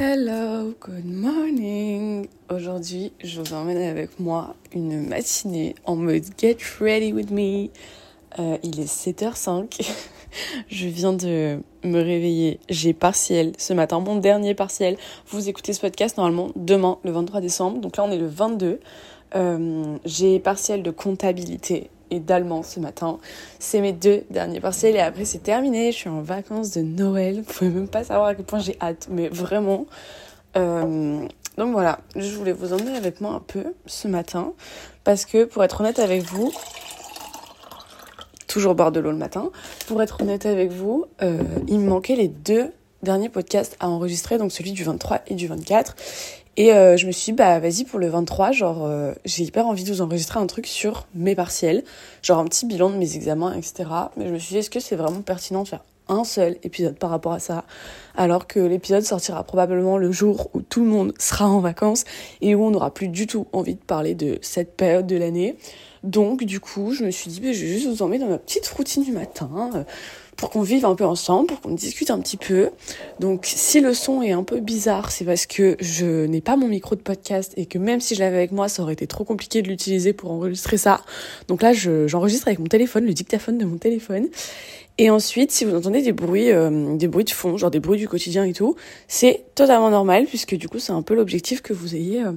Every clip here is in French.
Hello, good morning. Aujourd'hui, je vous emmène avec moi une matinée en mode get ready with me. Euh, il est 7h05. je viens de me réveiller. J'ai partiel ce matin, mon dernier partiel. Vous écoutez ce podcast normalement demain, le 23 décembre. Donc là, on est le 22. Euh, j'ai partiel de comptabilité et d'allemand ce matin. C'est mes deux derniers partiels et après c'est terminé. Je suis en vacances de Noël. Vous pouvez même pas savoir à quel point j'ai hâte, mais vraiment. Euh, donc voilà, je voulais vous emmener avec moi un peu ce matin parce que pour être honnête avec vous, toujours boire de l'eau le matin, pour être honnête avec vous, euh, il me manquait les deux derniers podcasts à enregistrer, donc celui du 23 et du 24. Et euh, je me suis dit, bah vas-y pour le 23, genre euh, j'ai hyper envie de vous enregistrer un truc sur mes partiels, genre un petit bilan de mes examens, etc. Mais je me suis dit, est-ce que c'est vraiment pertinent de faire un seul épisode par rapport à ça, alors que l'épisode sortira probablement le jour où tout le monde sera en vacances et où on n'aura plus du tout envie de parler de cette période de l'année. Donc du coup, je me suis dit, bah, je vais juste vous emmener dans ma petite routine du matin. Pour qu'on vive un peu ensemble, pour qu'on discute un petit peu. Donc si le son est un peu bizarre, c'est parce que je n'ai pas mon micro de podcast et que même si je l'avais avec moi, ça aurait été trop compliqué de l'utiliser pour enregistrer ça. Donc là, j'enregistre avec mon téléphone, le dictaphone de mon téléphone. Et ensuite, si vous entendez des bruits, euh, des bruits de fond, genre des bruits du quotidien et tout, c'est totalement normal puisque du coup, c'est un peu l'objectif que vous ayez euh,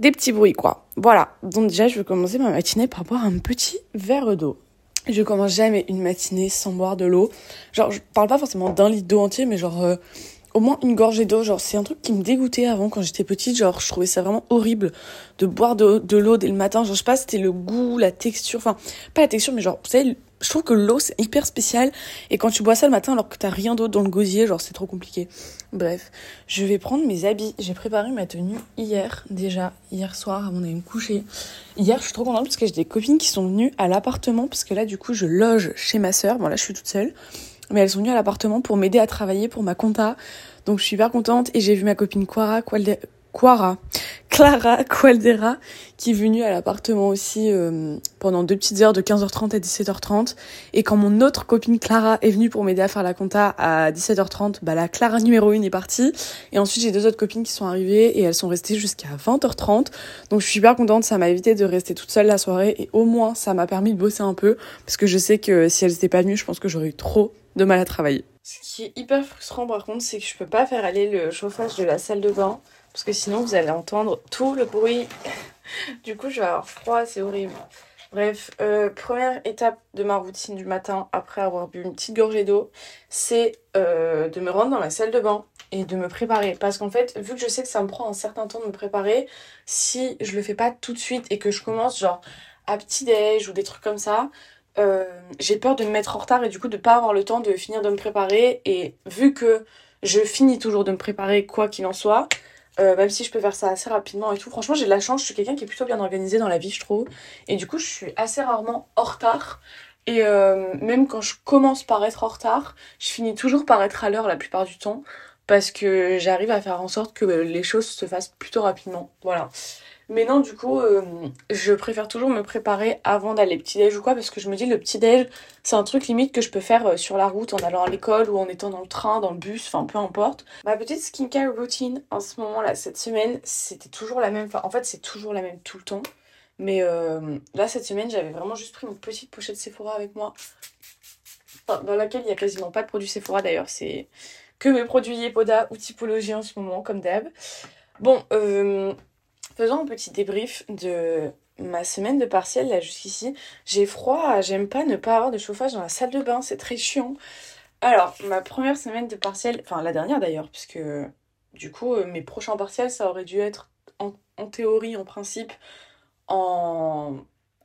des petits bruits, quoi. Voilà. Donc déjà, je vais commencer ma matinée par boire un petit verre d'eau. Je commence jamais une matinée sans boire de l'eau. Genre, je parle pas forcément d'un litre d'eau entier, mais genre euh, au moins une gorgée d'eau. Genre, c'est un truc qui me dégoûtait avant quand j'étais petite. Genre, je trouvais ça vraiment horrible de boire de, de l'eau dès le matin. Genre, je sais pas, c'était le goût, la texture. Enfin, pas la texture, mais genre, vous savez, je trouve que l'eau c'est hyper spécial et quand tu bois ça le matin alors que t'as rien d'autre dans le gosier, genre c'est trop compliqué. Bref, je vais prendre mes habits. J'ai préparé ma tenue hier déjà, hier soir avant d'aller me coucher. Hier, je suis trop contente parce que j'ai des copines qui sont venues à l'appartement parce que là du coup je loge chez ma sœur. Bon là je suis toute seule, mais elles sont venues à l'appartement pour m'aider à travailler pour ma compta. Donc je suis hyper contente et j'ai vu ma copine Quara, Quara, Clara Qualdera qui est venue à l'appartement aussi euh, pendant deux petites heures de 15h30 à 17h30 et quand mon autre copine Clara est venue pour m'aider à faire la compta à 17h30 bah la Clara numéro 1 est partie. Et ensuite j'ai deux autres copines qui sont arrivées et elles sont restées jusqu'à 20h30 donc je suis super contente. Ça m'a évité de rester toute seule la soirée et au moins ça m'a permis de bosser un peu parce que je sais que si elles n'étaient pas venues je pense que j'aurais eu trop de mal à travailler. Ce qui est hyper frustrant par contre c'est que je peux pas faire aller le chauffage de la salle de bain parce que sinon vous allez entendre tout le bruit. du coup, je vais avoir froid, c'est horrible. Bref, euh, première étape de ma routine du matin après avoir bu une petite gorgée d'eau, c'est euh, de me rendre dans la salle de bain et de me préparer. Parce qu'en fait, vu que je sais que ça me prend un certain temps de me préparer, si je le fais pas tout de suite et que je commence genre à petit déj ou des trucs comme ça, euh, j'ai peur de me mettre en retard et du coup de pas avoir le temps de finir de me préparer. Et vu que je finis toujours de me préparer quoi qu'il en soit, euh, même si je peux faire ça assez rapidement et tout. Franchement, j'ai de la chance, je suis quelqu'un qui est plutôt bien organisé dans la vie, je trouve. Et du coup, je suis assez rarement en retard. Et euh, même quand je commence par être en retard, je finis toujours par être à l'heure la plupart du temps. Parce que j'arrive à faire en sorte que les choses se fassent plutôt rapidement. Voilà. Mais non, du coup, euh, je préfère toujours me préparer avant d'aller petit-déj ou quoi, parce que je me dis, le petit-déj, c'est un truc limite que je peux faire euh, sur la route en allant à l'école ou en étant dans le train, dans le bus, enfin peu importe. Ma petite skincare routine en ce moment-là, cette semaine, c'était toujours la même. En fait, c'est toujours la même tout le temps. Mais euh, là, cette semaine, j'avais vraiment juste pris une petite pochette Sephora avec moi. dans laquelle il n'y a quasiment pas de produits Sephora d'ailleurs. C'est que mes produits Yepoda ou typologie en ce moment, comme d'hab. Bon, euh, Faisons un petit débrief de ma semaine de partiel là jusqu'ici. J'ai froid, j'aime pas ne pas avoir de chauffage dans la salle de bain, c'est très chiant. Alors, ma première semaine de partiel, enfin la dernière d'ailleurs, puisque du coup euh, mes prochains partiels ça aurait dû être en théorie, en principe, en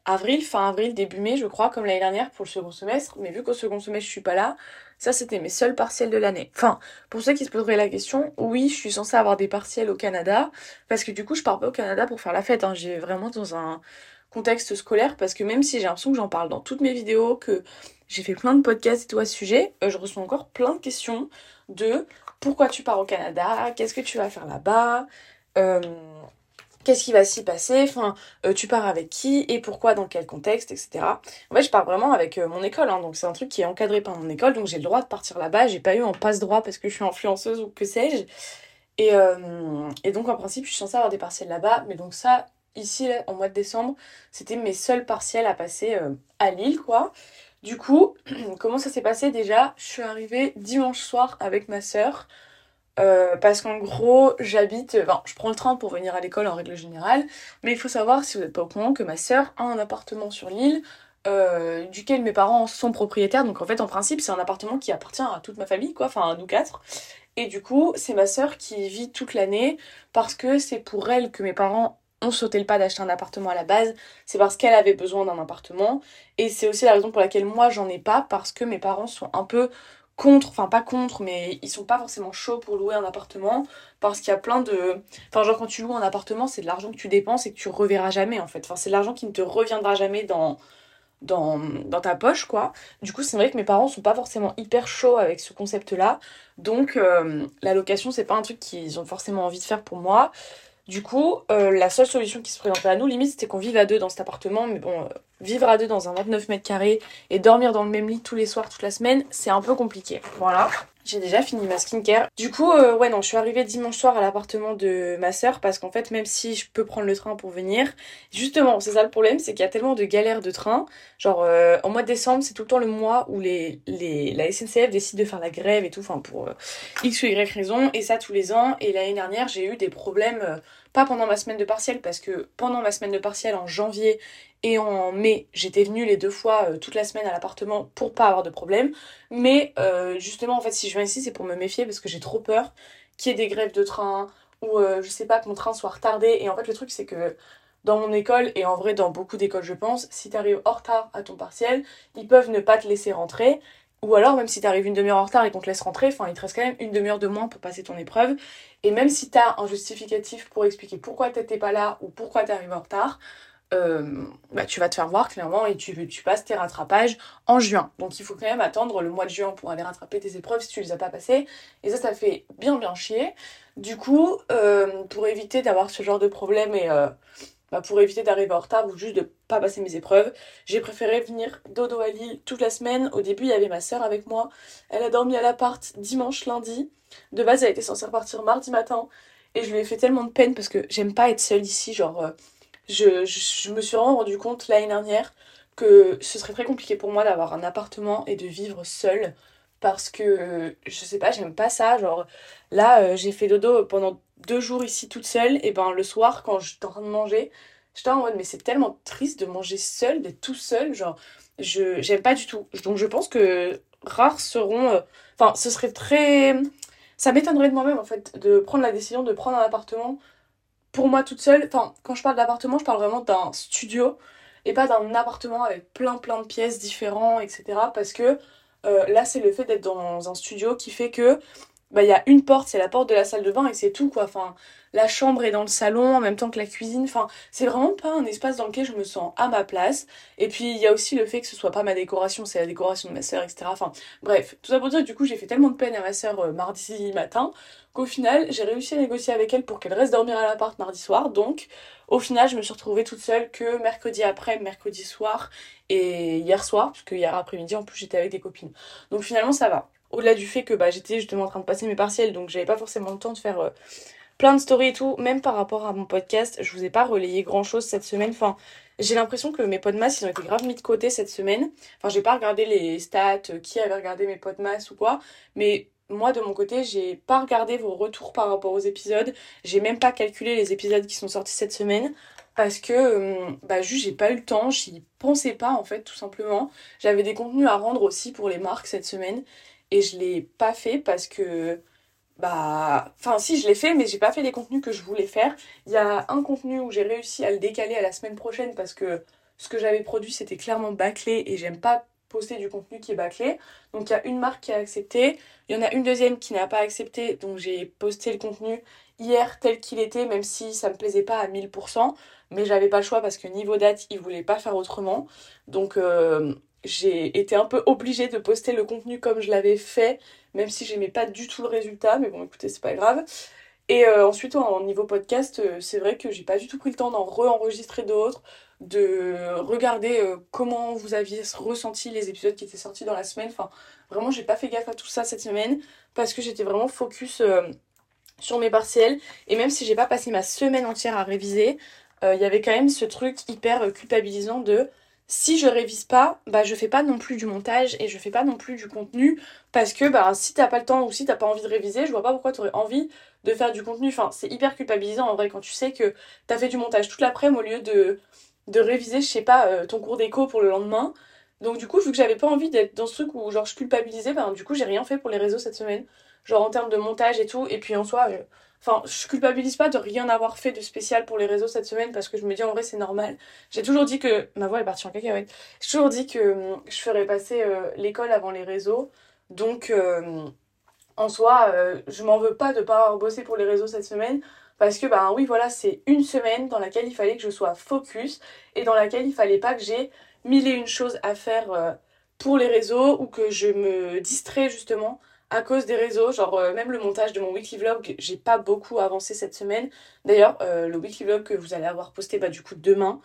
avril, fin avril, début mai, je crois, comme l'année dernière pour le second semestre. Mais vu qu'au second semestre je suis pas là, ça, c'était mes seuls partiels de l'année. Enfin, pour ceux qui se poseraient la question, oui, je suis censée avoir des partiels au Canada, parce que du coup, je pars pas au Canada pour faire la fête. Hein. J'ai vraiment dans un contexte scolaire, parce que même si j'ai l'impression que j'en parle dans toutes mes vidéos, que j'ai fait plein de podcasts et tout à ce sujet, euh, je reçois encore plein de questions de pourquoi tu pars au Canada, qu'est-ce que tu vas faire là-bas, euh, qu'est-ce qui va s'y passer, enfin, euh, tu pars avec qui et pourquoi, dans quel contexte, etc. En fait, je pars vraiment avec euh, mon école, hein, donc c'est un truc qui est encadré par mon école, donc j'ai le droit de partir là-bas. J'ai pas eu un passe droit parce que je suis influenceuse ou que sais-je. Et, et donc en principe je suis censée avoir des partiels là-bas, mais donc ça, ici en mois de décembre, c'était mes seuls partiels à passer à Lille quoi. Du coup, comment ça s'est passé déjà? Je suis arrivée dimanche soir avec ma sœur. Euh, parce qu'en gros, j'habite, enfin, je prends le train pour venir à l'école en règle générale, mais il faut savoir, si vous n'êtes pas au courant, que ma sœur a un appartement sur l'île, euh, duquel mes parents sont propriétaires, donc en fait, en principe, c'est un appartement qui appartient à toute ma famille, quoi, enfin, à nous quatre. Et du coup, c'est ma sœur qui vit toute l'année, parce que c'est pour elle que mes parents ont sauté le pas d'acheter un appartement à la base, c'est parce qu'elle avait besoin d'un appartement, et c'est aussi la raison pour laquelle moi j'en ai pas, parce que mes parents sont un peu contre, enfin pas contre, mais ils sont pas forcément chauds pour louer un appartement parce qu'il y a plein de. Enfin, genre quand tu loues un appartement, c'est de l'argent que tu dépenses et que tu reverras jamais en fait. Enfin, c'est de l'argent qui ne te reviendra jamais dans, dans, dans ta poche quoi. Du coup, c'est vrai que mes parents sont pas forcément hyper chauds avec ce concept là. Donc, euh, la location, c'est pas un truc qu'ils ont forcément envie de faire pour moi. Du coup, euh, la seule solution qui se présentait à nous, limite, c'était qu'on vive à deux dans cet appartement. Mais bon, euh, vivre à deux dans un 29 mètres carrés et dormir dans le même lit tous les soirs, toute la semaine, c'est un peu compliqué. Voilà. J'ai déjà fini ma skincare. Du coup, euh, ouais, non, je suis arrivée dimanche soir à l'appartement de ma sœur parce qu'en fait, même si je peux prendre le train pour venir, justement, c'est ça le problème, c'est qu'il y a tellement de galères de train. Genre, euh, en mois de décembre, c'est tout le temps le mois où les, les, la SNCF décide de faire la grève et tout, enfin, pour euh, X ou Y raison, et ça tous les ans. Et l'année dernière, j'ai eu des problèmes, pas pendant ma semaine de partiel, parce que pendant ma semaine de partiel en janvier et en mai, j'étais venue les deux fois euh, toute la semaine à l'appartement pour pas avoir de problème. Mais euh, justement, en fait, si je viens ici, c'est pour me méfier parce que j'ai trop peur qu'il y ait des grèves de train ou euh, je sais pas que mon train soit retardé. Et en fait, le truc, c'est que dans mon école, et en vrai dans beaucoup d'écoles, je pense, si t'arrives en retard à ton partiel, ils peuvent ne pas te laisser rentrer. Ou alors, même si t'arrives une demi-heure en retard et qu'on te laisse rentrer, enfin, il te reste quand même une demi-heure de moins pour passer ton épreuve. Et même si t'as un justificatif pour expliquer pourquoi t'étais pas là ou pourquoi t'es arrivé en retard, euh, bah, tu vas te faire voir clairement et tu, passes tes rattrapages en juin. Donc il faut quand même attendre le mois de juin pour aller rattraper tes épreuves si tu les as pas passées. Et ça, ça fait bien bien chier. Du coup, euh, pour éviter d'avoir ce genre de problème et euh, bah, pour éviter d'arriver en retard ou juste de pas passer mes épreuves, j'ai préféré venir dodo à Lille toute la semaine. Au début, il y avait ma soeur avec moi. Elle a dormi à l'appart dimanche, lundi. De base, elle était censée repartir mardi matin. Et je lui ai fait tellement de peine parce que j'aime pas être seule ici, genre je, je, me suis vraiment rendu compte l'année dernière que ce serait très compliqué pour moi d'avoir un appartement et de vivre seule parce que je sais pas, j'aime pas ça. Genre là, euh, j'ai fait dodo pendant deux jours ici toute seule, et ben le soir, quand j'étais en train de manger, j'étais en mode mais c'est tellement triste de manger seule, d'être tout seul. Genre, je j'aime pas du tout. Donc je pense que rares seront. Euh, enfin, ce serait très. Ça m'étonnerait de moi-même en fait de prendre la décision de prendre un appartement pour moi toute seule, enfin quand je parle d'appartement, je parle vraiment d'un studio et pas d'un appartement avec plein plein de pièces différents, etc. Parce que euh, là c'est le fait d'être dans un studio qui fait que bah y a une porte, c'est la porte de la salle de bain et c'est tout quoi. La chambre est dans le salon en même temps que la cuisine. Enfin, c'est vraiment pas un espace dans lequel je me sens à ma place. Et puis il y a aussi le fait que ce soit pas ma décoration, c'est la décoration de ma sœur, etc. Enfin, bref, tout ça pour dire que du coup j'ai fait tellement de peine à ma sœur euh, mardi matin qu'au final j'ai réussi à négocier avec elle pour qu'elle reste dormir à l'appart mardi soir. Donc au final je me suis retrouvée toute seule que mercredi après, mercredi soir et hier soir, puisque hier après-midi en plus j'étais avec des copines. Donc finalement ça va au-delà du fait que bah, j'étais justement en train de passer mes partiels, donc j'avais pas forcément le temps de faire euh, plein de stories et tout, même par rapport à mon podcast, je vous ai pas relayé grand chose cette semaine. Enfin, j'ai l'impression que mes podmas ils ont été grave mis de côté cette semaine. Enfin, j'ai pas regardé les stats, euh, qui avait regardé mes podmas ou quoi, mais moi de mon côté, j'ai pas regardé vos retours par rapport aux épisodes. J'ai même pas calculé les épisodes qui sont sortis cette semaine parce que euh, bah juste j'ai pas eu le temps, j'y pensais pas en fait tout simplement. J'avais des contenus à rendre aussi pour les marques cette semaine et je l'ai pas fait parce que bah enfin si je l'ai fait mais j'ai pas fait les contenus que je voulais faire. Il y a un contenu où j'ai réussi à le décaler à la semaine prochaine parce que ce que j'avais produit c'était clairement bâclé et j'aime pas poster du contenu qui est bâclé. Donc il y a une marque qui a accepté. Il y en a une deuxième qui n'a pas accepté donc j'ai posté le contenu hier tel qu'il était même si ça me plaisait pas à 1000% mais j'avais pas le choix parce que niveau date ils voulaient pas faire autrement. Donc euh, j'ai été un peu obligée de poster le contenu comme je l'avais fait, même si j'aimais pas du tout le résultat, mais bon écoutez, c'est pas grave. Et euh, ensuite, en niveau podcast, euh, c'est vrai que j'ai pas du tout pris le temps d'en re-enregistrer d'autres, de regarder euh, comment vous aviez ressenti les épisodes qui étaient sortis dans la semaine. Enfin, vraiment, j'ai pas fait gaffe à tout ça cette semaine parce que j'étais vraiment focus sur mes partiels. Et même si j'ai pas passé ma semaine entière à réviser, il y avait quand même ce truc hyper culpabilisant de si je révise pas, bah je fais pas non plus du montage et je fais pas non plus du contenu parce que bah si t'as pas le temps ou si t'as pas envie de réviser, je vois pas pourquoi t'aurais envie de faire du contenu. Enfin, c'est hyper culpabilisant en vrai quand tu sais que t'as fait du montage toute l'après-midi au lieu de, de réviser, je sais pas, euh, ton cours d'écho pour le lendemain. Donc du coup, vu que j'avais pas envie d'être dans ce truc où genre je culpabilisais, bah du coup j'ai rien fait pour les réseaux cette semaine. Genre en termes de montage et tout. Et puis en soi, euh, Enfin, je culpabilise pas de rien avoir fait de spécial pour les réseaux cette semaine parce que je me dis en vrai c'est normal. J'ai toujours dit que. Ma voix est partie en cacahuète. J'ai toujours dit que hum, je ferais passer euh, l'école avant les réseaux. Donc, euh, en soi, euh, je m'en veux pas de pas avoir bossé pour les réseaux cette semaine. Parce que, bah oui, voilà, c'est une semaine dans laquelle il fallait que je sois focus et dans laquelle il fallait pas que j'ai mille et une choses à faire pour les réseaux ou que je me distrais justement à cause des réseaux. Genre, euh, même le montage de mon weekly vlog, j'ai pas beaucoup avancé cette semaine. D'ailleurs, euh, le weekly vlog que vous allez avoir posté, bah, du coup, demain,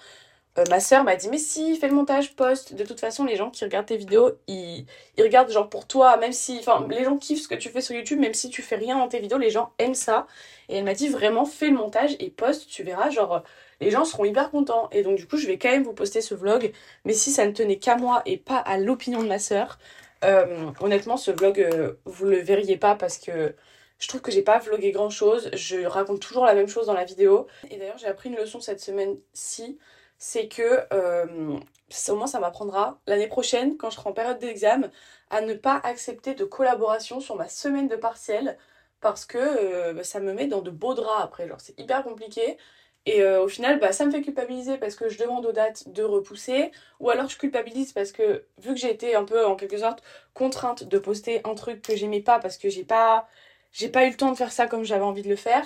euh, ma soeur m'a dit, mais si, fais le montage, poste. De toute façon, les gens qui regardent tes vidéos, ils, ils regardent, genre, pour toi, même si. Enfin, les gens kiffent ce que tu fais sur YouTube, même si tu fais rien dans tes vidéos, les gens aiment ça. Et elle m'a dit, vraiment, fais le montage et poste, tu verras, genre les gens seront hyper contents. Et donc du coup, je vais quand même vous poster ce vlog. Mais si ça ne tenait qu'à moi et pas à l'opinion de ma soeur, euh, honnêtement, ce vlog, euh, vous le verriez pas parce que je trouve que j'ai pas vlogué grand chose. Je raconte toujours la même chose dans la vidéo. Et d'ailleurs, j'ai appris une leçon cette semaine-ci. C'est que euh, au moins ça m'apprendra l'année prochaine, quand je serai en période d'examen, à ne pas accepter de collaboration sur ma semaine de partiel parce que bah, ça me met dans de beaux draps après. Genre, c'est hyper compliqué. Et euh, au final, bah, ça me fait culpabiliser parce que je demande aux dates de repousser. Ou alors je culpabilise parce que, vu que j'ai été un peu, en quelque sorte, contrainte de poster un truc que j'aimais pas parce que j'ai pas, j'ai pas eu le temps de faire ça comme j'avais envie de le faire,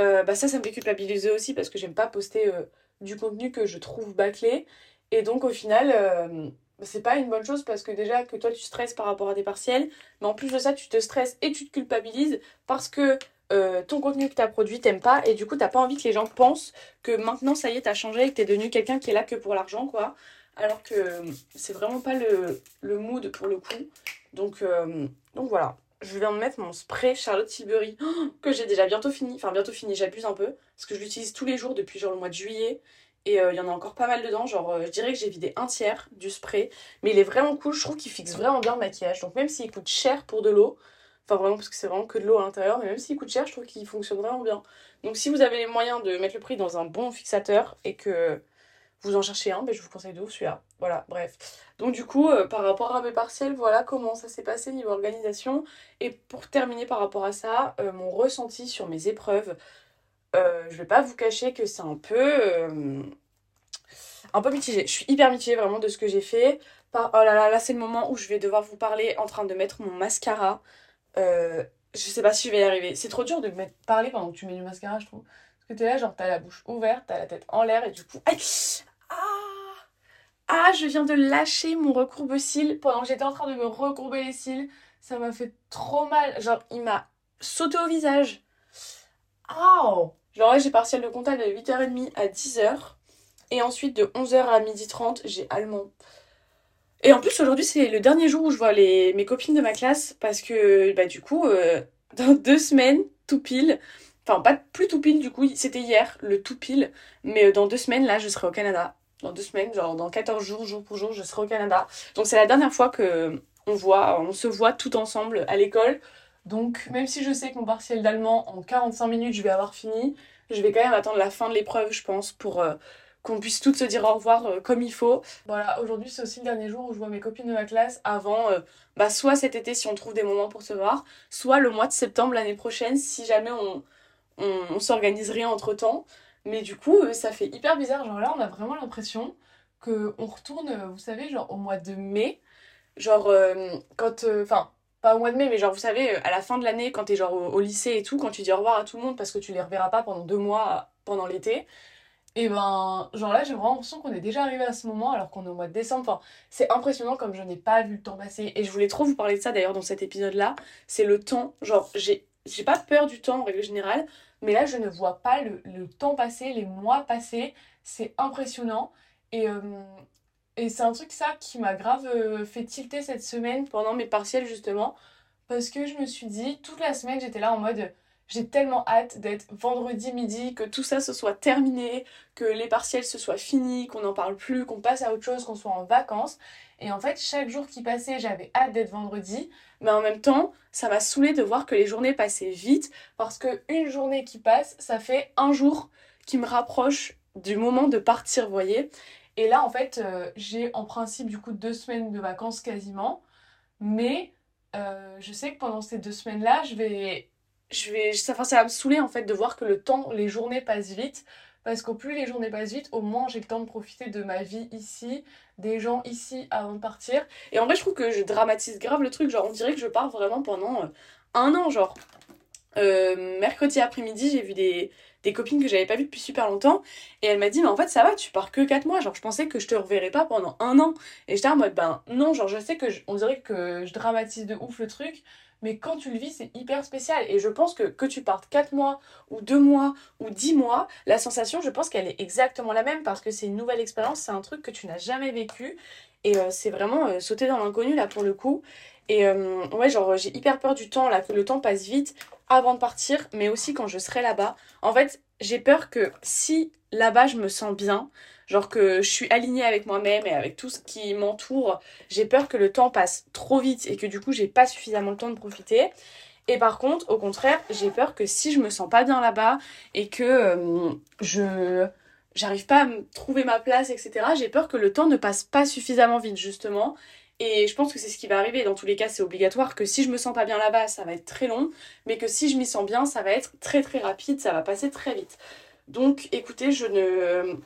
euh, bah ça, ça me fait culpabiliser aussi parce que j'aime pas poster euh, du contenu que je trouve bâclé. Et donc, au final, c'est pas une bonne chose parce que déjà que toi tu stresses par rapport à tes partiels, mais en plus de ça, tu te stresses et tu te culpabilises parce que euh, ton contenu que tu as produit t'aimes pas et du coup t'as pas envie que les gens pensent que maintenant ça y est t'as changé et que t'es devenu quelqu'un qui est là que pour l'argent quoi. Alors que c'est vraiment pas le, le, mood pour le coup. Donc, euh, donc voilà. Je viens de mettre mon spray Charlotte Tilbury que j'ai déjà bientôt fini. Enfin bientôt fini j'abuse un peu. Parce que je l'utilise tous les jours depuis genre le mois de juillet. Et euh, il y en a encore pas mal dedans. Genre je dirais que j'ai vidé un tiers du spray. Mais il est vraiment cool. Je trouve qu'il fixe vraiment bien le maquillage. Donc même s'il coûte cher pour de l'eau Enfin, vraiment, parce que c'est vraiment que de l'eau à l'intérieur. Mais même s'il coûte cher, je trouve qu'il fonctionne vraiment bien. Donc, si vous avez les moyens de mettre le prix dans un bon fixateur et que vous en cherchez un, ben, je vous conseille de vous celui-là. Voilà, bref. Donc, du coup, euh, par rapport à mes partiels, voilà comment ça s'est passé niveau organisation. Et pour terminer par rapport à ça, euh, mon ressenti sur mes épreuves. Euh, je vais pas vous cacher que c'est un peu. un peu mitigé. Je suis hyper mitigée vraiment de ce que j'ai fait. Par... Oh là là, là c'est le moment où je vais devoir vous parler en train de mettre mon mascara. Euh, je sais pas si je vais y arriver. C'est trop dur de me parler pendant que tu mets du mascara, je trouve. Parce que t'es là, genre, t'as la bouche ouverte, t'as la tête en l'air, et du coup. Ah Ah, je viens de lâcher mon recourbe-cils pendant que j'étais en train de me recourber les cils. Ça m'a fait trop mal. Genre, il m'a sauté au visage. Oh Genre j'ai partiel de comptable de 8h30 à 10h. Et ensuite, de 11h à 12h30, j'ai allemand. Et en plus, aujourd'hui, c'est le dernier jour où je vois les, mes copines de ma classe parce que, bah, du coup, euh, dans deux semaines, tout pile, enfin, pas plus tout pile, du coup, c'était hier, le tout pile, mais euh, dans deux semaines, là, je serai au Canada. Dans deux semaines, genre dans 14 jours, jour pour jour, je serai au Canada. Donc, c'est la dernière fois que on voit, on se voit tout ensemble à l'école. Donc, même si je sais que mon partiel d'allemand, en 45 minutes, je vais avoir fini, je vais quand même attendre la fin de l'épreuve, je pense, pour. Euh, qu'on puisse toutes se dire au revoir euh, comme il faut. Voilà, aujourd'hui c'est aussi le dernier jour où je vois mes copines de ma classe avant, euh, bah, soit cet été si on trouve des moments pour se voir, soit le mois de septembre l'année prochaine si jamais on, on, s'organise rien entre temps. Mais du coup, euh, ça fait hyper bizarre. Genre là, on a vraiment l'impression qu'on retourne, vous savez, genre au mois de mai. Genre, quand. Enfin, pas au mois de mai, mais genre, vous savez, à la fin de l'année, quand t'es genre au, au, lycée et tout, quand tu dis au revoir à tout le monde parce que tu les reverras pas pendant deux mois pendant l'été, et ben, genre là, j'ai vraiment l'impression qu'on est déjà arrivé à ce moment alors qu'on est au mois de décembre. C'est impressionnant comme je n'ai pas vu le temps passer. Et je voulais trop vous parler de ça d'ailleurs dans cet épisode-là. C'est le temps. Genre, j'ai, j'ai pas peur du temps en règle générale, mais là, je ne vois pas le, le temps passer, les mois passer. C'est impressionnant. Et, euh, et c'est un truc, ça, qui m'a grave euh, fait tilter cette semaine pendant mes partiels, justement. Parce que je me suis dit, toute la semaine, j'étais là en mode j'ai tellement hâte d'être vendredi midi, que tout ça se soit terminé, que les partiels se soient finis, qu'on n'en parle plus, qu'on passe à autre chose, qu'on soit en vacances. Et en fait, chaque jour qui passait, j'avais hâte d'être vendredi, mais en même temps, ça m'a saoulé de voir que les journées passaient vite, parce que une journée qui passe, ça fait un jour qui me rapproche du moment de partir, voyez. Et là, en fait, euh, j'ai en principe du coup deux semaines de vacances quasiment, mais euh, je sais que pendant ces deux semaines-là, je vais je vais, ça, ça va me saouler en fait de voir que le temps, les journées passent vite. Parce qu'au plus les journées passent vite, au moins j'ai le temps de profiter de ma vie ici, des gens ici avant de partir. Et en vrai, je trouve que je dramatise grave le truc. Genre, on dirait que je pars vraiment pendant euh, un an. Genre, euh, mercredi après-midi, j'ai vu des, des copines que j'avais pas vues depuis super longtemps. Et elle m'a dit, mais en fait, ça va, tu pars que 4 mois. Genre, je pensais que je te reverrais pas pendant un an. Et j'étais en mode, ben non, genre, je sais que on dirait que je dramatise de ouf le truc mais quand tu le vis, c'est hyper spécial. Et je pense que que tu partes 4 mois, ou 2 mois, ou 10 mois, la sensation, je pense qu'elle est exactement la même parce que c'est une nouvelle expérience, c'est un truc que tu n'as jamais vécu. Et euh, c'est vraiment euh, sauter dans l'inconnu là pour le coup. Et euh, ouais, genre j'ai hyper peur du temps là, que le temps passe vite avant de partir, mais aussi quand je serai là-bas. En fait, j'ai peur que si là-bas je me sens bien, genre que je suis alignée avec moi-même et avec tout ce qui m'entoure, j'ai peur que le temps passe trop vite et que du coup j'ai pas suffisamment le temps de profiter. Et par contre, au contraire, j'ai peur que si je me sens pas bien là-bas et que euh, je j'arrive pas à trouver ma place, etc., j'ai peur que le temps ne passe pas suffisamment vite justement. Et je pense que c'est ce qui va arriver. Dans tous les cas, c'est obligatoire que si je me sens pas bien là-bas, ça va être très long, mais que si je m'y sens bien, ça va être très très rapide, ça va passer très vite. Donc écoutez, je ne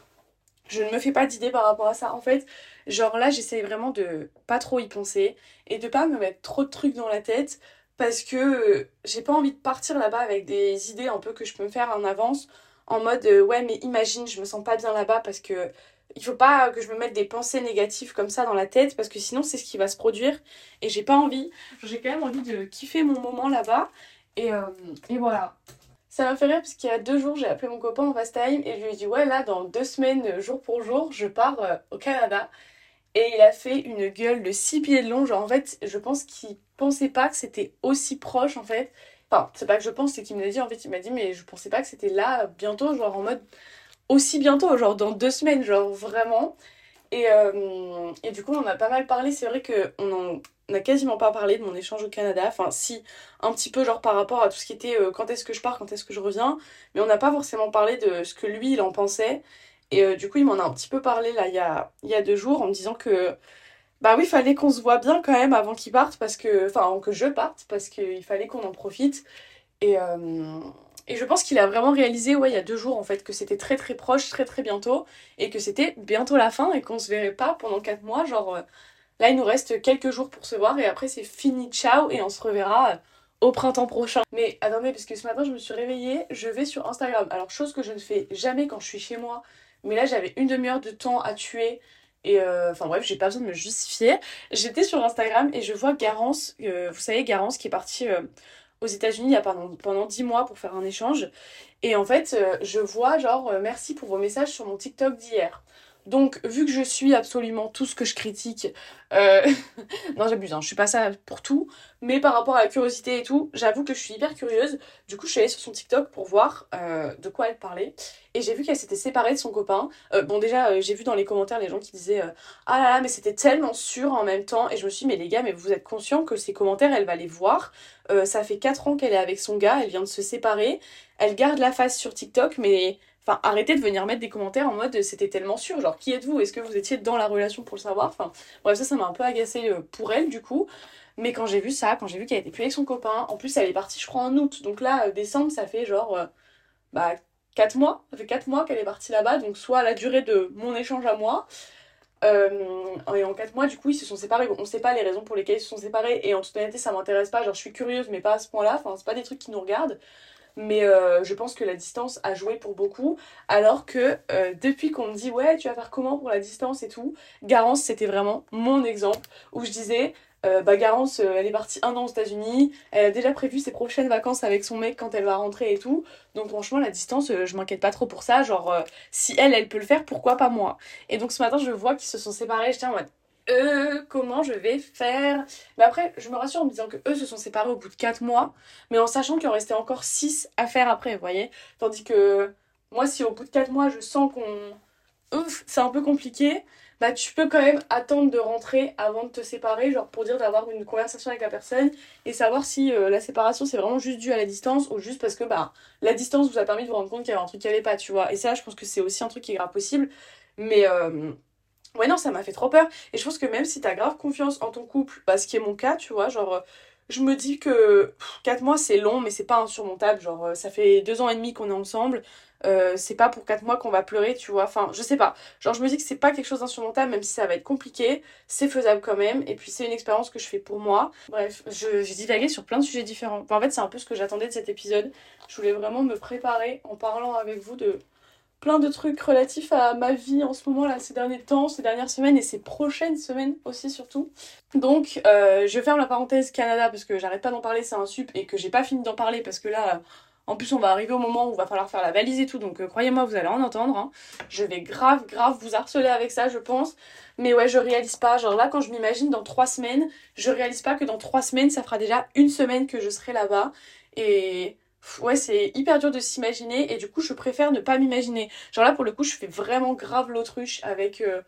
je ne me fais pas d'idée par rapport à ça. En fait, genre là, j'essaie vraiment de pas trop y penser et de pas me mettre trop de trucs dans la tête parce que j'ai pas envie de partir là-bas avec des idées un peu que je peux me faire en avance en mode euh, ouais, mais imagine, je me sens pas bien là-bas parce que il faut pas que je me mette des pensées négatives comme ça dans la tête parce que sinon c'est ce qui va se produire et j'ai pas envie. J'ai quand même envie de kiffer mon moment là-bas et, euh, et voilà. Ça m'a fait rire parce qu'il y a deux jours, j'ai appelé mon copain en FaceTime et je lui ai dit Ouais, là, dans deux semaines, jour pour jour, je pars euh, au Canada. Et il a fait une gueule de six pieds de long. Genre, en fait, je pense qu'il pensait pas que c'était aussi proche, en fait. Enfin, c'est pas que je pense, c'est qu'il me l'a dit. En fait, il m'a dit Mais je pensais pas que c'était là, bientôt, genre en mode aussi bientôt, genre dans deux semaines, genre vraiment. Et, euh, et du coup, on en a pas mal parlé. C'est vrai qu'on n'a quasiment pas parlé de mon échange au Canada. Enfin, si, un petit peu, genre par rapport à tout ce qui était euh, quand est-ce que je pars, quand est-ce que je reviens. Mais on n'a pas forcément parlé de ce que lui, il en pensait. Et euh, du coup, il m'en a un petit peu parlé là, il y a, y a deux jours, en me disant que. Bah oui, il fallait qu'on se voit bien quand même avant qu'il parte, parce que. Enfin, que je parte, parce qu'il fallait qu'on en profite. Et. Et je pense qu'il a vraiment réalisé, ouais, il y a deux jours en fait, que c'était très très proche, très très bientôt, et que c'était bientôt la fin et qu'on se verrait pas pendant quatre mois. Genre, Là, il nous reste quelques jours pour se voir et après, c'est fini, ciao, et on se reverra euh, au printemps prochain. Mais attendez, parce que ce matin, je me suis réveillée, je vais sur Instagram. Alors, chose que je ne fais jamais quand je suis chez moi, mais là, j'avais une demi-heure de temps à tuer. Et euh, enfin bref, j'ai pas besoin de me justifier. J'étais sur Instagram et je vois Garance, euh, vous savez, Garance qui est partie aux États-Unis pendant, pendant 10 mois pour faire un échange. Et en fait, je vois genre merci pour vos messages sur mon TikTok d'hier. Donc, vu que je suis absolument tout ce que je critique, euh... non j'abuse, hein, je suis pas ça pour tout, mais par rapport à la curiosité et tout, j'avoue que je suis hyper curieuse. Du coup, je suis allée sur son TikTok pour voir euh, de quoi elle parlait, et j'ai vu qu'elle s'était séparée de son copain. Euh, bon, déjà, euh, j'ai vu dans les commentaires les gens qui disaient Ah là là, mais c'était tellement sûr en même temps, et je me suis dit, mais les gars, mais vous êtes conscients que ces commentaires, elle va les voir. ça fait 4 ans qu'elle est avec son gars, elle vient de se séparer, elle garde la face sur TikTok, mais Enfin, arrêtez de venir mettre des commentaires en mode c'était tellement sûr. Genre, qui êtes-vous? Est-ce que vous étiez dans la relation pour le savoir? Enfin, bref, ça, ça m'a un peu agacé euh, pour elle du coup. Mais quand j'ai vu ça, quand j'ai vu qu'elle était plus avec son copain, en plus elle est partie, je crois, en août. Donc là, euh, décembre, ça fait genre. Euh, bah, 4 mois. Ça fait 4 mois qu'elle est partie là-bas. Donc, soit la durée de mon échange à moi. et en 4 mois, du coup, ils se sont séparés. On sait pas les raisons pour lesquelles ils se sont séparés. Et en toute honnêteté, ça m'intéresse pas. Genre, je suis curieuse, mais pas à ce point-là. Enfin, c'est pas des trucs qui nous regardent mais euh, je pense que la distance a joué pour beaucoup. Alors que euh, depuis qu'on me dit ouais, tu vas faire comment pour la distance et tout, Garance c'était vraiment mon exemple où je disais euh, bah Garance elle est partie un an aux États-Unis, elle a déjà prévu ses prochaines vacances avec son mec quand elle va rentrer et tout. Donc franchement la distance je m'inquiète pas trop pour ça, genre si elle elle peut le faire, pourquoi pas moi? Et donc ce matin je vois qu'ils se sont séparés, je tiens en euh, comment je vais faire Mais après, je me rassure en me disant que eux se sont séparés au bout de 4 mois, mais en sachant qu'il en restait encore 6 à faire après, vous voyez Tandis que moi, si au bout de 4 mois, je sens qu'on... Ouf, c'est un peu compliqué, bah tu peux quand même attendre de rentrer avant de te séparer, genre pour dire d'avoir une conversation avec la personne et savoir si euh, la séparation c'est vraiment juste dû à la distance ou juste parce que bah la distance vous a permis de vous rendre compte qu'il y avait un truc qui allait pas, tu vois. Et ça, je pense que c'est aussi un truc qui est grave possible. Mais euh, ouais, non, ça m'a fait trop peur. Et je pense que même si t'as grave confiance en ton couple, bah ce qui est mon cas, tu vois, genre je me dis que 4 mois c'est long mais c'est pas insurmontable genre ça fait 2 ans et demi qu'on est ensemble euh, c'est pas pour 4 mois qu'on va pleurer, tu vois. Enfin, je sais pas. Genre, je me dis que c'est pas quelque chose d'insurmontable, même si ça va être compliqué. C'est faisable quand même. Et puis, c'est une expérience que je fais pour moi. Bref, j'ai divagué sur plein de sujets différents. en fait, c'est un peu ce que j'attendais de cet épisode. Je voulais vraiment me préparer en parlant avec vous de plein de trucs relatifs à ma vie en ce moment là ces derniers temps, ces dernières semaines et ces prochaines semaines aussi surtout. Donc euh, je ferme la parenthèse Canada parce que j'arrête pas d'en parler, c'est un sup et que j'ai pas fini d'en parler parce que là en plus, on va arriver au moment où il va falloir faire la valise et tout, donc euh, croyez-moi, vous allez en entendre. Hein. Je vais grave, grave vous harceler avec ça, je pense. Mais ouais, je réalise pas. Genre là, quand je m'imagine dans trois semaines, je réalise pas que dans trois semaines, ça fera déjà une semaine que je serai là-bas. Et ouais, c'est hyper dur de s'imaginer. Et du coup, je préfère ne pas m'imaginer. Genre là, pour le coup, je fais vraiment grave l'autruche avec euh,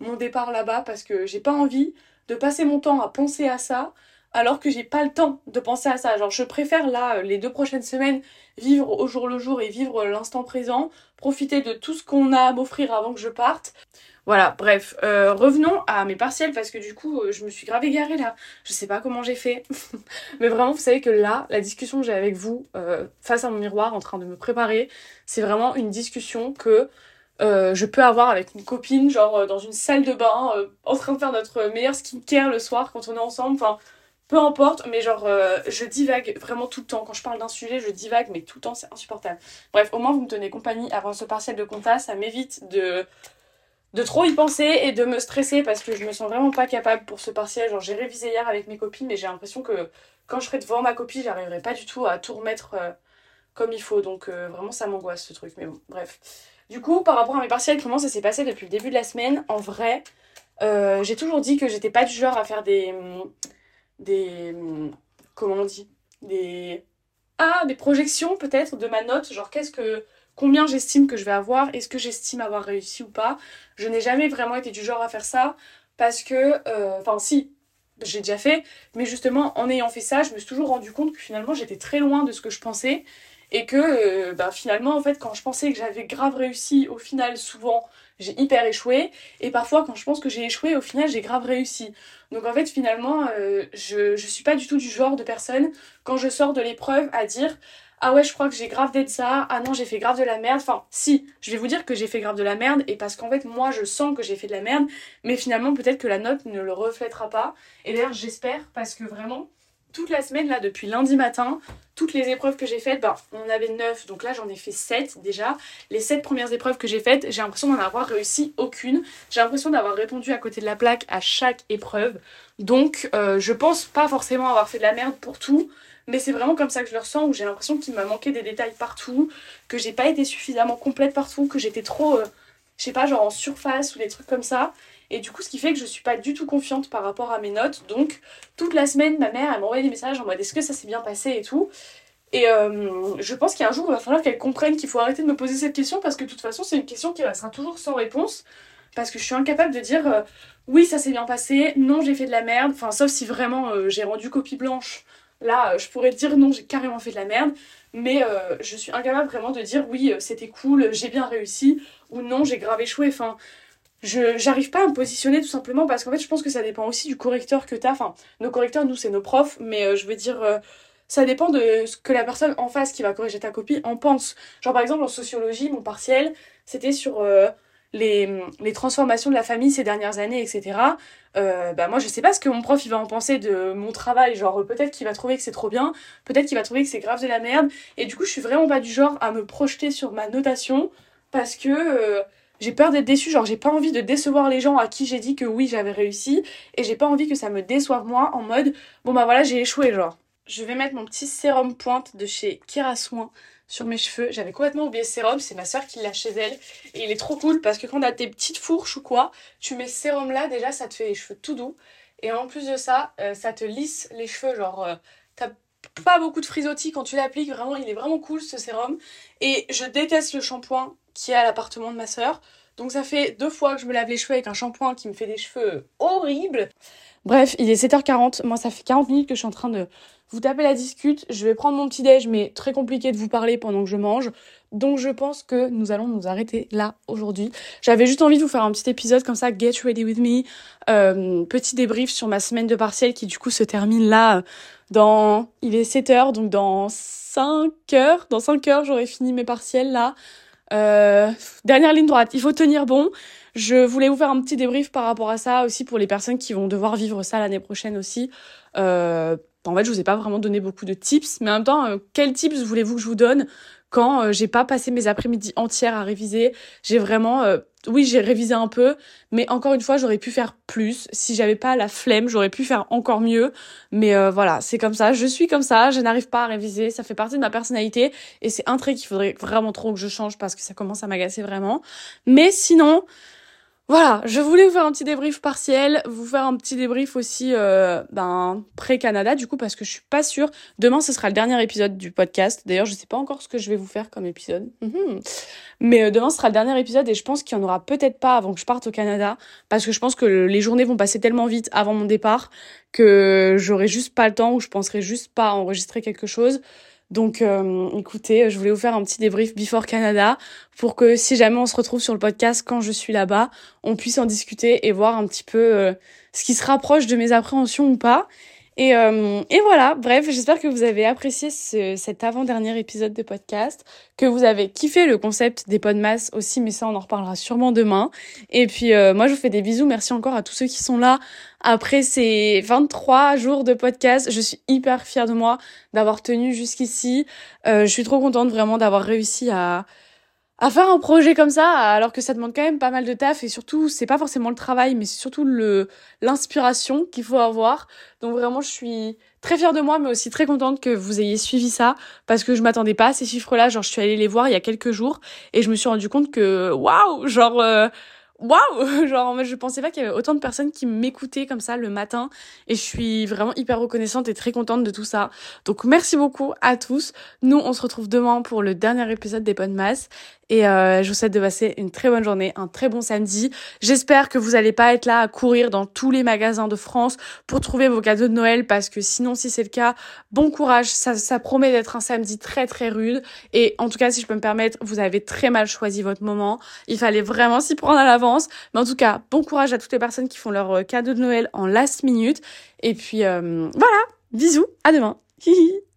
mon départ là-bas parce que j'ai pas envie de passer mon temps à penser à ça alors que j'ai pas le temps de penser à ça. Genre, je préfère là, euh, les deux prochaines semaines, vivre au jour le jour et vivre l'instant présent, profiter de tout ce qu'on a à m'offrir avant que je parte. Voilà, bref, euh, revenons à mes partiels parce que du coup, euh, je me suis grave égarée là. Je sais pas comment j'ai fait. Mais vraiment, vous savez que là, la discussion que j'ai avec vous, face à mon miroir, en train de me préparer, c'est vraiment une discussion que je peux avoir avec une copine, genre dans une salle de bain, en train de faire notre meilleur skincare le soir quand on est ensemble. Enfin, peu importe, mais genre, euh, je divague vraiment tout le temps. Quand je parle d'un sujet, je divague, mais tout le temps, c'est insupportable. Bref, au moins, vous me tenez compagnie avant ce partiel de compta. Ça m'évite de, de trop y penser et de me stresser parce que je me sens vraiment pas capable pour ce partiel. Genre, j'ai révisé hier avec mes copines, mais j'ai l'impression que quand je serai devant ma copie, j'arriverai pas du tout à tout remettre euh, comme il faut. Donc, euh, vraiment, ça m'angoisse ce truc. Mais bon, bref. Du coup, par rapport à mes partiels, comment ça s'est passé depuis le début de la semaine? En vrai, j'ai toujours dit que j'étais pas du genre à faire des des comment on dit? Des ah des projections peut-être de ma note genre qu'est-ce que combien j'estime que je vais avoir est-ce que j'estime avoir réussi ou pas. Je n'ai jamais vraiment été du genre à faire ça parce que euh, enfin si j'ai déjà fait mais justement en ayant fait ça je me suis toujours rendu compte que finalement j'étais très loin de ce que je pensais et que euh, bah, finalement en fait quand je pensais que j'avais grave réussi au final souvent j'ai hyper échoué et parfois quand je pense que j'ai échoué au final j'ai grave réussi. Donc en fait finalement euh, je, je suis pas du tout du genre de personne quand je sors de l'épreuve à dire ah ouais je crois que j'ai grave d'être ça ah non j'ai fait grave de la merde enfin si je vais vous dire que j'ai fait grave de la merde et parce qu'en fait moi je sens que j'ai fait de la merde mais finalement peut-être que la note ne le reflètera pas et d'ailleurs j'espère parce que vraiment toute la semaine, là, depuis lundi matin, toutes les épreuves que j'ai faites, ben, on avait 9, donc là j'en ai fait 7 déjà. Les 7 premières épreuves que j'ai faites, j'ai l'impression d'en avoir réussi aucune. J'ai l'impression d'avoir répondu à côté de la plaque à chaque épreuve. Donc euh, je pense pas forcément avoir fait de la merde pour tout, mais c'est vraiment comme ça que je le ressens, où j'ai l'impression qu'il m'a manqué des détails partout, que j'ai pas été suffisamment complète partout, que j'étais trop, euh, je sais pas, genre en surface ou des trucs comme ça. Et du coup, ce qui fait que je suis pas du tout confiante par rapport à mes notes. Donc, toute la semaine, ma mère, elle m'envoyait des messages en mode est-ce que ça s'est bien passé et tout. Et euh, je pense qu'il y a un jour, il va falloir qu'elle comprenne qu'il faut arrêter de me poser cette question parce que de toute façon, c'est une question qui restera toujours sans réponse. Parce que je suis incapable de dire euh, oui, ça s'est bien passé, non, j'ai fait de la merde. Enfin, sauf si vraiment j'ai rendu copie blanche. Là, je pourrais dire non, j'ai carrément fait de la merde. Mais je suis incapable vraiment de dire oui, c'était cool, j'ai bien réussi. Ou non, j'ai grave échoué. Enfin, je j'arrive pas à me positionner tout simplement parce qu'en fait je pense que ça dépend aussi du correcteur que t'as enfin nos correcteurs nous c'est nos profs mais euh, je veux dire euh, ça dépend de ce que la personne en face qui va corriger ta copie en pense genre par exemple en sociologie mon partiel c'était sur euh, les, les transformations de la famille ces dernières années etc bah moi je sais pas ce que mon prof il va en penser de mon travail. Genre peut-être qu'il va trouver que c'est trop bien. Peut-être qu'il va trouver que c'est grave de la merde. Et du coup je suis vraiment pas du genre à me projeter sur ma notation parce que j'ai peur d'être déçue, genre j'ai pas envie de décevoir les gens à qui j'ai dit que oui j'avais réussi. Et j'ai pas envie que ça me déçoive moi en mode bon bah voilà j'ai échoué genre. Je vais mettre mon petit sérum pointe de chez Kira Soin sur mes cheveux. J'avais complètement oublié ce sérum, c'est ma soeur qui l'a chez elle. Et il est trop cool parce que quand t'as tes petites fourches ou quoi, tu mets ce sérum là, déjà ça te fait les cheveux tout doux. Et en plus de ça, euh, ça te lisse les cheveux, genre euh, t'as pas beaucoup de frisottis quand tu l'appliques, vraiment il est vraiment cool ce sérum. Et je déteste le shampoing qui est à l'appartement de ma soeur. Donc ça fait deux fois que je me lave les cheveux avec un shampoing qui me fait des cheveux horribles. Bref, il est 7h40, moi ça fait 40 minutes que je suis en train de vous taper la discute. Je vais prendre mon petit déj, mais très compliqué de vous parler pendant que je mange. Donc je pense que nous allons nous arrêter là aujourd'hui. J'avais juste envie de vous faire un petit épisode comme ça, Get Ready With Me, euh, petit débrief sur ma semaine de partiel qui du coup se termine là dans... Il est 7h, donc dans 5 heures. Dans 5 heures, j'aurai fini mes partiels là. Euh, dernière ligne droite, il faut tenir bon. Je voulais vous faire un petit débrief par rapport à ça aussi pour les personnes qui vont devoir vivre ça l'année prochaine aussi. Euh, en fait, je vous ai pas vraiment donné beaucoup de tips, mais en même temps, euh, quels tips voulez-vous que je vous donne quand euh, j'ai pas passé mes après-midi entières à réviser? J'ai vraiment, euh, oui, j'ai révisé un peu, mais encore une fois, j'aurais pu faire plus. Si j'avais pas la flemme, j'aurais pu faire encore mieux. Mais voilà, c'est comme ça. Je suis comme ça. Je n'arrive pas à réviser. Ça fait partie de ma personnalité et c'est un trait qu'il faudrait vraiment trop que je change parce que ça commence à m'agacer vraiment. Mais sinon. Voilà, je voulais vous faire un petit débrief partiel, vous faire un petit débrief aussi euh, pré-Canada du coup parce que je suis pas sûre. Demain ce sera le dernier épisode du podcast. D'ailleurs je sais pas encore ce que je vais vous faire comme épisode. Mhm. Mais euh, demain ce sera le dernier épisode et je pense qu'il y en aura peut-être pas avant que je parte au Canada parce que je pense que les journées vont passer tellement vite avant mon départ que j'aurai juste pas le temps ou je penserai juste pas à enregistrer quelque chose. Donc euh, écoutez, je voulais vous faire un petit débrief Before Canada pour que si jamais on se retrouve sur le podcast quand je suis là-bas, on puisse en discuter et voir un petit peu euh, ce qui se rapproche de mes appréhensions ou pas. Et, euh, et voilà, bref, j'espère que vous avez apprécié ce, cet avant-dernier épisode de podcast, que vous avez kiffé le concept des podmas aussi, mais ça on en reparlera sûrement demain. Et puis moi je vous fais des bisous, merci encore à tous ceux qui sont là après ces 23 jours de podcast. Je suis hyper fière de moi d'avoir tenu jusqu'ici. Euh, je suis trop contente vraiment d'avoir réussi à à faire un projet comme ça alors que ça demande quand même pas mal de taf et surtout c'est pas forcément le travail mais c'est surtout le l'inspiration qu'il faut avoir donc vraiment je suis très fière de moi mais aussi très contente que vous ayez suivi ça parce que je m'attendais pas à ces chiffres là genre je suis allée les voir il y a quelques jours et je me suis rendu compte que waouh genre euh, waouh! Genre je pensais pas qu'il y avait autant de personnes qui m'écoutaient comme ça le matin. Et je suis vraiment hyper reconnaissante et très contente de tout ça. Donc merci beaucoup à tous. Nous on se retrouve demain pour le dernier épisode des masses et euh, je vous souhaite de passer une très bonne journée, un très bon samedi. J'espère que vous allez pas être là à courir dans tous les magasins de France pour trouver vos cadeaux de Noël parce que sinon si c'est le cas, bon courage, ça, ça promet d'être un samedi très très rude. Et en tout cas, si je peux me permettre, vous avez très mal choisi votre moment. Il fallait vraiment s'y prendre à l'avance. Mais en tout cas, bon courage à toutes les personnes qui font leurs euh, cadeaux de Noël en last minute. Et puis euh, voilà, bisous, à demain. Hihi.